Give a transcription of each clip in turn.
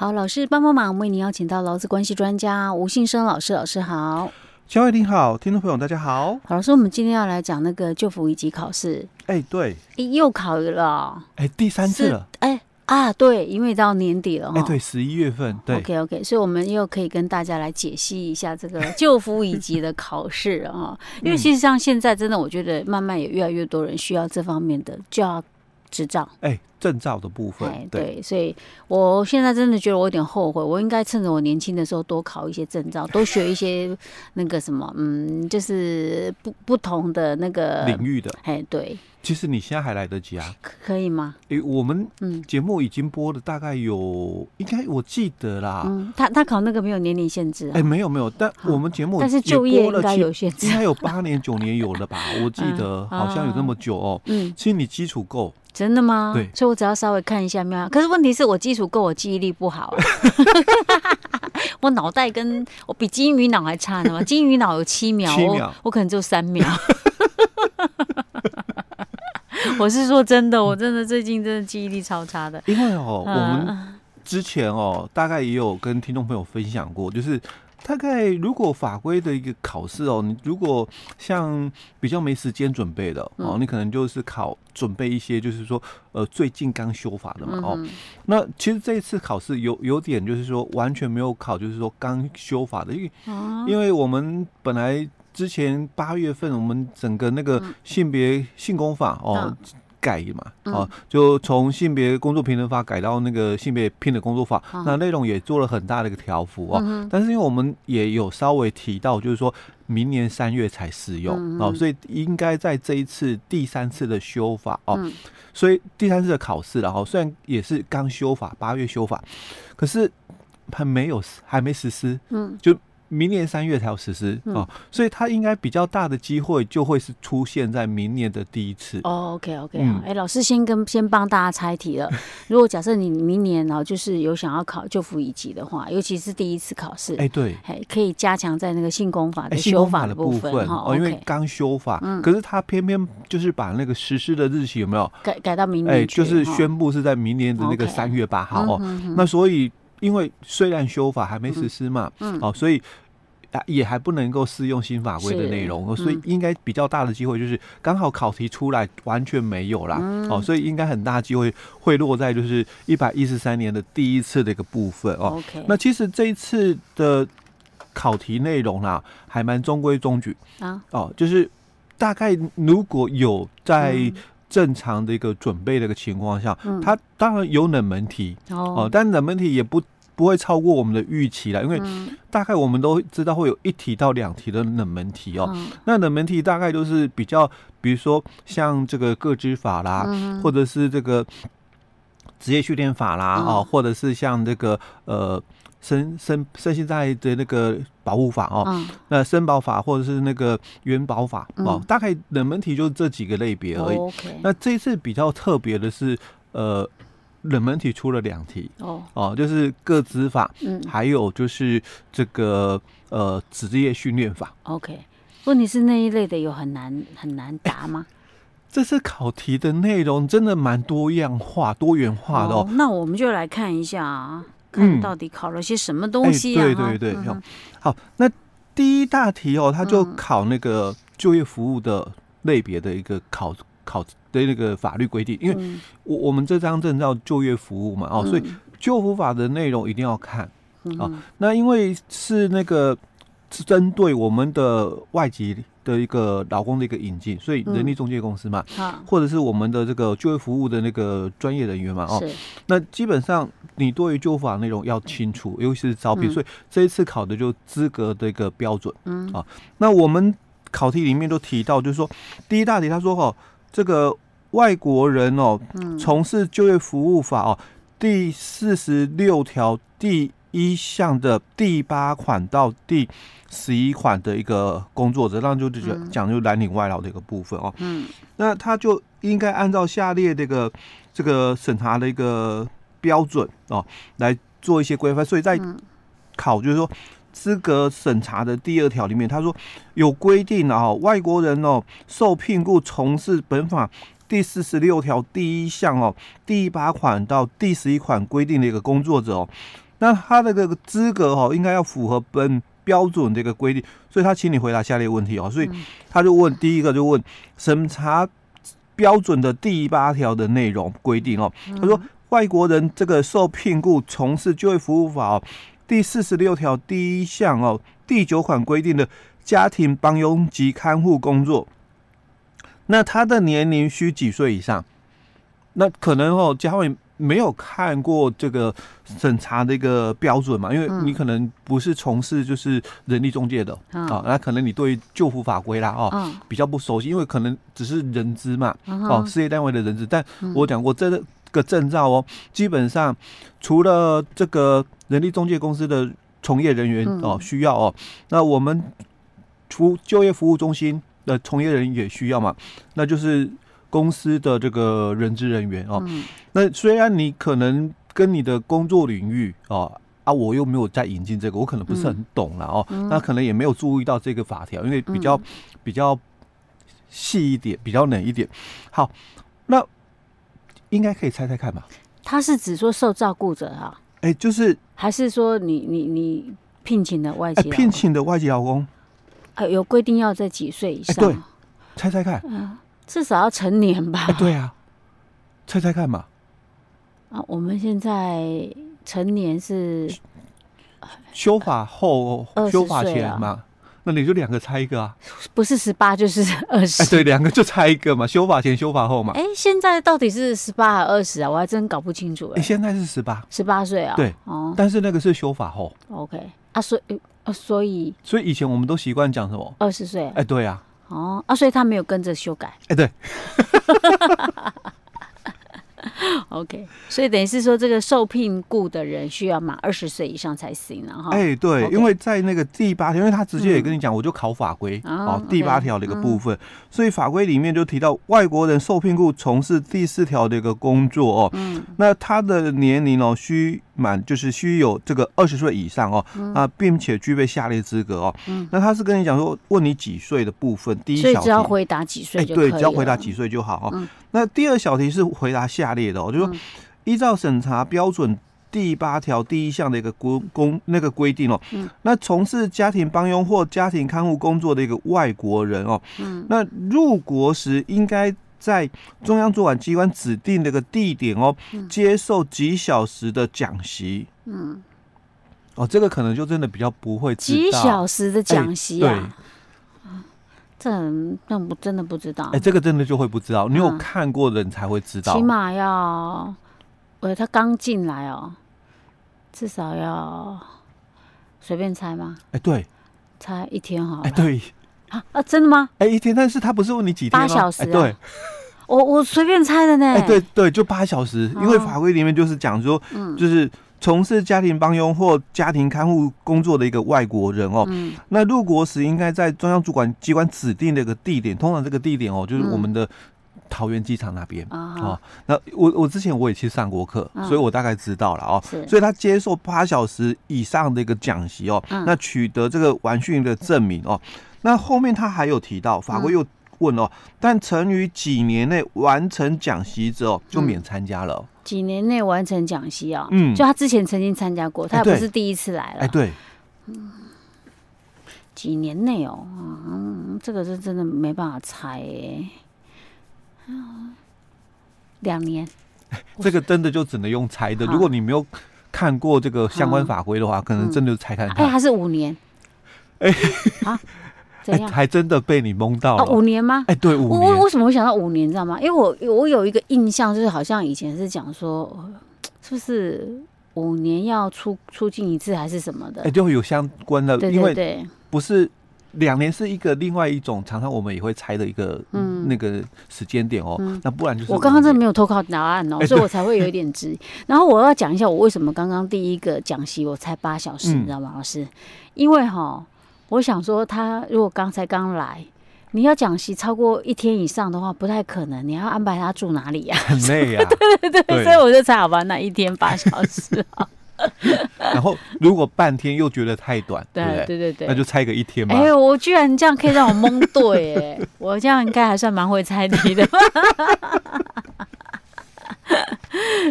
好，老师帮帮忙，为您邀请到劳资关系专家吴信生老师，老师好。小伟你好，听众朋友大家好。好，老师，我们今天要来讲那个救辅以及考试。哎、欸，对，又考了，哎、欸，第三次了。哎、欸、啊，对，因为到年底了哈。哎、欸，对，十一月份。对，OK OK，所以我们又可以跟大家来解析一下这个救辅以及的考试啊。因为其实像现在真的，我觉得慢慢也越来越多人需要这方面的，就要。执照，哎，证照的部分，对，对，所以我现在真的觉得我有点后悔，我应该趁着我年轻的时候多考一些证照，多学一些那个什么，嗯，就是不不同的那个领域的，哎，对。其实你现在还来得及啊，可以吗？哎，我们嗯，节目已经播了大概有，应该我记得啦，嗯，他他考那个没有年龄限制，哎，没有没有，但我们节目但是就业应该有限制，应该有八年九年有了吧？我记得好像有那么久哦，嗯，其实你基础够。真的吗？对，所以我只要稍微看一下喵。可是问题是我基础够，我记忆力不好、啊。我脑袋跟我比金鱼脑还差呢嘛？金鱼脑有七秒，七秒我，我可能只有三秒。我是说真的，我真的最近真的记忆力超差的。因为哦，我们之前哦，大概也有跟听众朋友分享过，就是。大概如果法规的一个考试哦，你如果像比较没时间准备的哦，你可能就是考准备一些，就是说呃最近刚修法的嘛哦。那其实这一次考试有有点就是说完全没有考，就是说刚修法的，因为因为我们本来之前八月份我们整个那个性别性工法哦。改嘛，啊，就从性别工作平等法改到那个性别平等工作法，嗯、那内容也做了很大的一个条幅哦。嗯、但是因为我们也有稍微提到，就是说明年三月才适用、嗯、哦，所以应该在这一次第三次的修法哦，嗯、所以第三次的考试了哈，虽然也是刚修法，八月修法，可是还没有还没实施，嗯，就。明年三月才要实施哦，所以它应该比较大的机会就会是出现在明年的第一次。哦，OK OK，好，哎，老师先跟先帮大家猜题了。如果假设你明年哦，就是有想要考就服役级的话，尤其是第一次考试，哎，对，哎，可以加强在那个性工法的修法的部分哈，哦，因为刚修法，可是他偏偏就是把那个实施的日期有没有改改到明年？哎，就是宣布是在明年的那个三月八号哦。那所以。因为虽然修法还没实施嘛，嗯，哦，所以啊也还不能够适用新法规的内容，所以应该比较大的机会就是刚好考题出来完全没有啦，哦，所以应该很大机会会落在就是一百一十三年的第一次的一个部分哦。那其实这一次的考题内容啊，还蛮中规中矩啊，哦，就是大概如果有在。正常的一个准备的一个情况下，嗯、它当然有冷门题哦，哦，但冷门题也不不会超过我们的预期了，因为大概我们都知道会有一题到两题的冷门题哦。嗯、那冷门题大概都是比较，比如说像这个个知法啦，嗯、或者是这个职业训练法啦，啊、嗯，或者是像这个呃。身身身心障碍的那个保护法哦，嗯、那身保法或者是那个原保法哦，嗯、大概冷门题就是这几个类别而已。哦 okay、那这次比较特别的是，呃，冷门题出了两题哦，哦，就是个资法，嗯，还有就是这个呃职业训练法。OK，问题是那一类的有很难很难答吗？欸、这次考题的内容真的蛮多样化、多元化的哦。哦那我们就来看一下啊。看到底考了些什么东西啊？对对对，好，那第一大题哦，他就考那个就业服务的类别的一个考考的那个法律规定，因为我我们这张证照就业服务嘛，哦，所以就服法的内容一定要看啊。那因为是那个是针对我们的外籍的一个劳工的一个引进，所以人力中介公司嘛，或者是我们的这个就业服务的那个专业人员嘛，哦，那基本上。你对于就服法内容要清楚，尤其是招聘，嗯、所以这一次考的就资格的一个标准。嗯啊，那我们考题里面都提到，就是说第一大题他说哦，这个外国人哦，从事就业服务法哦第四十六条第一项的第八款到第十一款的一个工作者，那就就讲就蓝领外劳的一个部分哦。嗯，那他就应该按照下列这个这个审查的一个。标准哦，来做一些规范，所以在考就是说资格审查的第二条里面，他说有规定啊，外国人哦受聘雇从事本法第四十六条第一项哦第八款到第十一款规定的一个工作者哦，那他的这个资格哦，应该要符合本标准的一个规定，所以他请你回答下列问题哦。所以他就问第一个就问审查标准的第八条的内容规定哦。他说外国人这个受聘雇从事就业服务法哦，第四十六条第一项哦，第九款规定的家庭帮佣及看护工作，那他的年龄需几岁以上？那可能哦，嘉伟。没有看过这个审查的一个标准嘛？因为你可能不是从事就是人力中介的啊，那可能你对救护法规啦哦比较不熟悉，因为可能只是人资嘛哦，事业单位的人资。但我讲过这个证照哦，基本上除了这个人力中介公司的从业人员哦需要哦，那我们除就业服务中心的从业人员也需要嘛，那就是。公司的这个人资人员哦，嗯、那虽然你可能跟你的工作领域哦啊，我又没有在引进这个，我可能不是很懂了哦，嗯、那可能也没有注意到这个法条，因为比较、嗯、比较细一点，比较冷一点。好，那应该可以猜猜看吧？他是指说受照顾者哈？哎，就是还是说你你你聘请的外籍聘请的外籍劳工？呃，有规定要在几岁以上？对，猜猜看。嗯至少要成年吧？对啊，猜猜看嘛。啊，我们现在成年是修法后，修法前嘛？那你就两个猜一个啊？不是十八就是二十？哎对，两个就猜一个嘛。修法前、修法后嘛？哎，现在到底是十八还是二十啊？我还真搞不清楚。哎，现在是十八，十八岁啊？对，哦。但是那个是修法后。OK 啊，所以啊，所以所以以前我们都习惯讲什么？二十岁？哎，对啊。哦啊，所以他没有跟着修改。哎，对。OK，所以等于是说，这个受聘雇的人需要满二十岁以上才行了哈。哎，对.因为在那个第八条，因为他直接也跟你讲，我就考法规哦，第八条的一个部分，所以法规里面就提到外国人受聘雇从事第四条的一个工作哦，嗯，那他的年龄哦需满就是需有这个二十岁以上哦，啊，并且具备下列资格哦，嗯，那他是跟你讲说，问你几岁的部分，第一小题，只要回答几岁就可对，只要回答几岁就好哦。那第二小题是回答下列的，哦，就是说依照审查标准第八条第一项的一个规公那个规定哦，那从事家庭帮佣或家庭看护工作的一个外国人哦，那入国时应该在中央主管机关指定的一个地点哦，接受几小时的讲习，嗯，哦，这个可能就真的比较不会知道。几小时的讲习啊。这那不真的不知道，哎，这个真的就会不知道。你有看过的人才会知道。起码要，呃，他刚进来哦，至少要随便猜吗？哎，对，猜一天好了。哎，对，啊啊，真的吗？哎，一天，但是他不是问你几天？八小时。对，我我随便猜的呢。哎，对对，就八小时，因为法规里面就是讲说，嗯，就是。从事家庭帮佣或家庭看护工作的一个外国人哦，嗯、那入国时应该在中央主管机关指定的一个地点，通常这个地点哦，就是我们的桃园机场那边啊。那我我之前我也去上过课，嗯、所以我大概知道了哦。所以他接受八小时以上的一个讲习哦，嗯、那取得这个完训的证明哦。那后面他还有提到法规又问哦，嗯、但曾于几年内完成讲习之后就免参加了。嗯几年内完成讲习啊？嗯，就他之前曾经参加过，他也不是第一次来了。哎，对，嗯，几年内哦，嗯，这个是真的没办法猜哎。两年，这个真的就只能用猜的。如果你没有看过这个相关法规的话，可能真的猜看看。哎，还是五年？哎，啊。哎，还真的被你蒙到了。五年吗？哎，对，五年。我为什么会想到五年？你知道吗？因为我我有一个印象，就是好像以前是讲说，是不是五年要出出境一次，还是什么的？哎，就会有相关的，因为不是两年是一个另外一种，常常我们也会猜的一个嗯那个时间点哦。那不然就是我刚刚真的没有偷考答案哦，所以我才会有一点质疑。然后我要讲一下我为什么刚刚第一个讲席我猜八小时，你知道吗，老师？因为哈。我想说，他如果刚才刚来，你要讲习超过一天以上的话，不太可能。你要安排他住哪里呀？很累 呀。对对对，对所以我就猜好吧，那一天八小时啊。然后如果半天又觉得太短，对对对对对，那就猜个一天吧。哎呦，我居然这样可以让我蒙对，哎，我这样应该还算蛮会猜题的。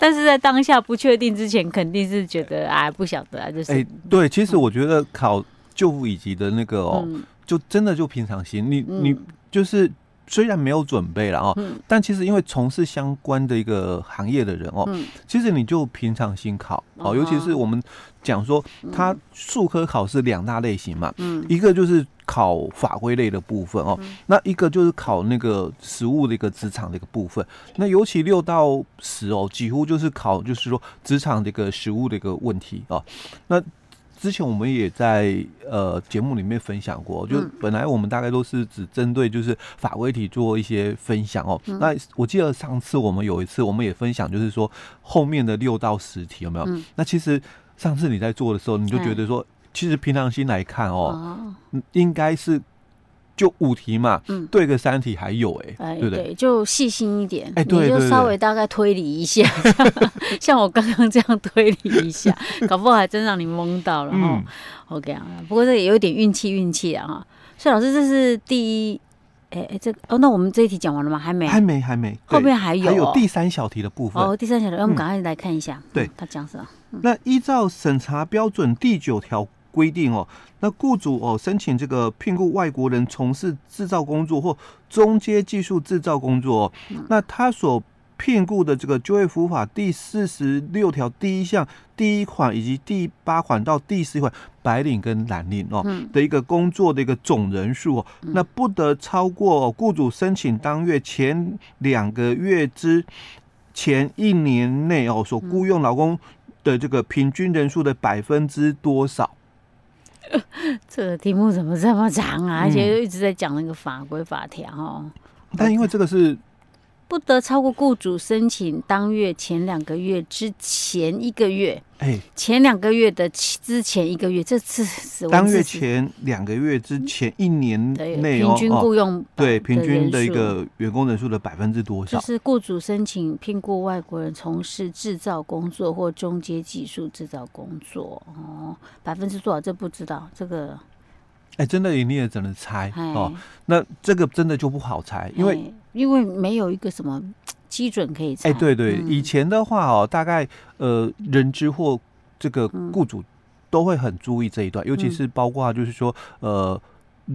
但是在当下不确定之前，肯定是觉得啊，不晓得啊，就是。哎，对，其实我觉得考就服乙级的那个哦，嗯、就真的就平常心，你你就是。虽然没有准备了哦，嗯、但其实因为从事相关的一个行业的人哦，嗯、其实你就平常心考哦，尤其是我们讲说，它数科考试两大类型嘛，嗯、一个就是考法规类的部分哦，嗯、那一个就是考那个实务的一个职场的一个部分。那尤其六到十哦，几乎就是考就是说职场的一个实务的一个问题哦，那。之前我们也在呃节目里面分享过，就本来我们大概都是只针对就是法规题做一些分享哦。嗯、那我记得上次我们有一次我们也分享，就是说后面的六到十题有没有？嗯、那其实上次你在做的时候，你就觉得说，其实平常心来看哦，哦应该是。就五题嘛，嗯，对个三题还有哎、欸，对不对？就细心一点，哎，对，你就稍微大概推理一下，像我刚刚这样推理一下，搞不好还真让你蒙到了哈。OK 啊，不过这也有点运气运气啊哈。所以老师，这是第一，哎哎，这哦，那我们这一题讲完了吗？还没，还没，还没，后面还有，还有第三小题的部分。哦，第三小题，那我们赶快来看一下，对，他讲什么？那依照审查标准第九条。规定哦，那雇主哦申请这个聘雇外国人从事制造工作或中阶技术制造工作，哦，那他所聘雇的这个就业服务法第四十六条第一项第一款以及第八款到第十一款白领跟蓝领哦的一个工作的一个总人数哦，那不得超过雇主申请当月前两个月之前一年内哦所雇佣劳工的这个平均人数的百分之多少？这个题目怎么这么长啊？而且又一直在讲那个法规法条哦。但因为这个是。不得超过雇主申请当月前两个月之前一个月，哎，前两个月的之前一个月，这次是当月前两个月之前一年内平均雇佣对平均的一个员工人数的百分之多少？就是雇主申请聘雇外国人从事制造工作或中阶技术制造工作哦，百分之多少？这不知道这个。哎，真的你也只能猜哦。那这个真的就不好猜，因为。因为没有一个什么基准可以猜。哎，对对，以前的话哦，大概呃，人资或这个雇主都会很注意这一段，尤其是包括就是说呃，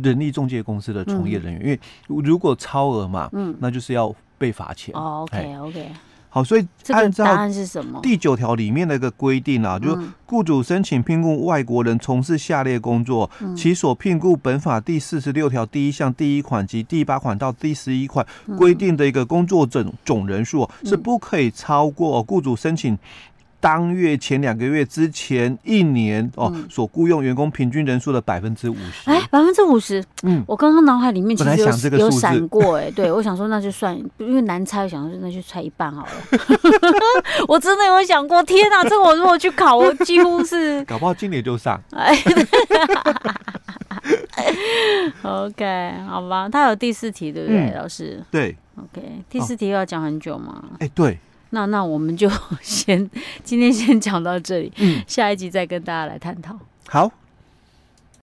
人力中介公司的从业人员，因为如果超额嘛，嗯，那就是要被罚钱。哦，OK OK。好，所以按照答案是什么？第九条里面的一个规定啊，就雇主申请聘雇外国人从事下列工作，其所聘雇本法第四十六条第一项第一款及第八款到第十一款规定的一个工作总总人数是不可以超过雇主申请。当月前两个月之前一年哦，所雇佣员工平均人数的百分之五十。哎，百分之五十。嗯，我刚刚脑海里面其实有有闪过哎，对我想说那就算，因为难猜，我想说那就猜一半好了。我真的有想过，天哪，这个我如果去考，我几乎是 搞不好今年就上。哎，OK，好吧，他有第四题对不对，老师？对，OK，第四题要讲很久吗？哎，对。那那我们就 先今天先讲到这里，嗯，下一集再跟大家来探讨。好。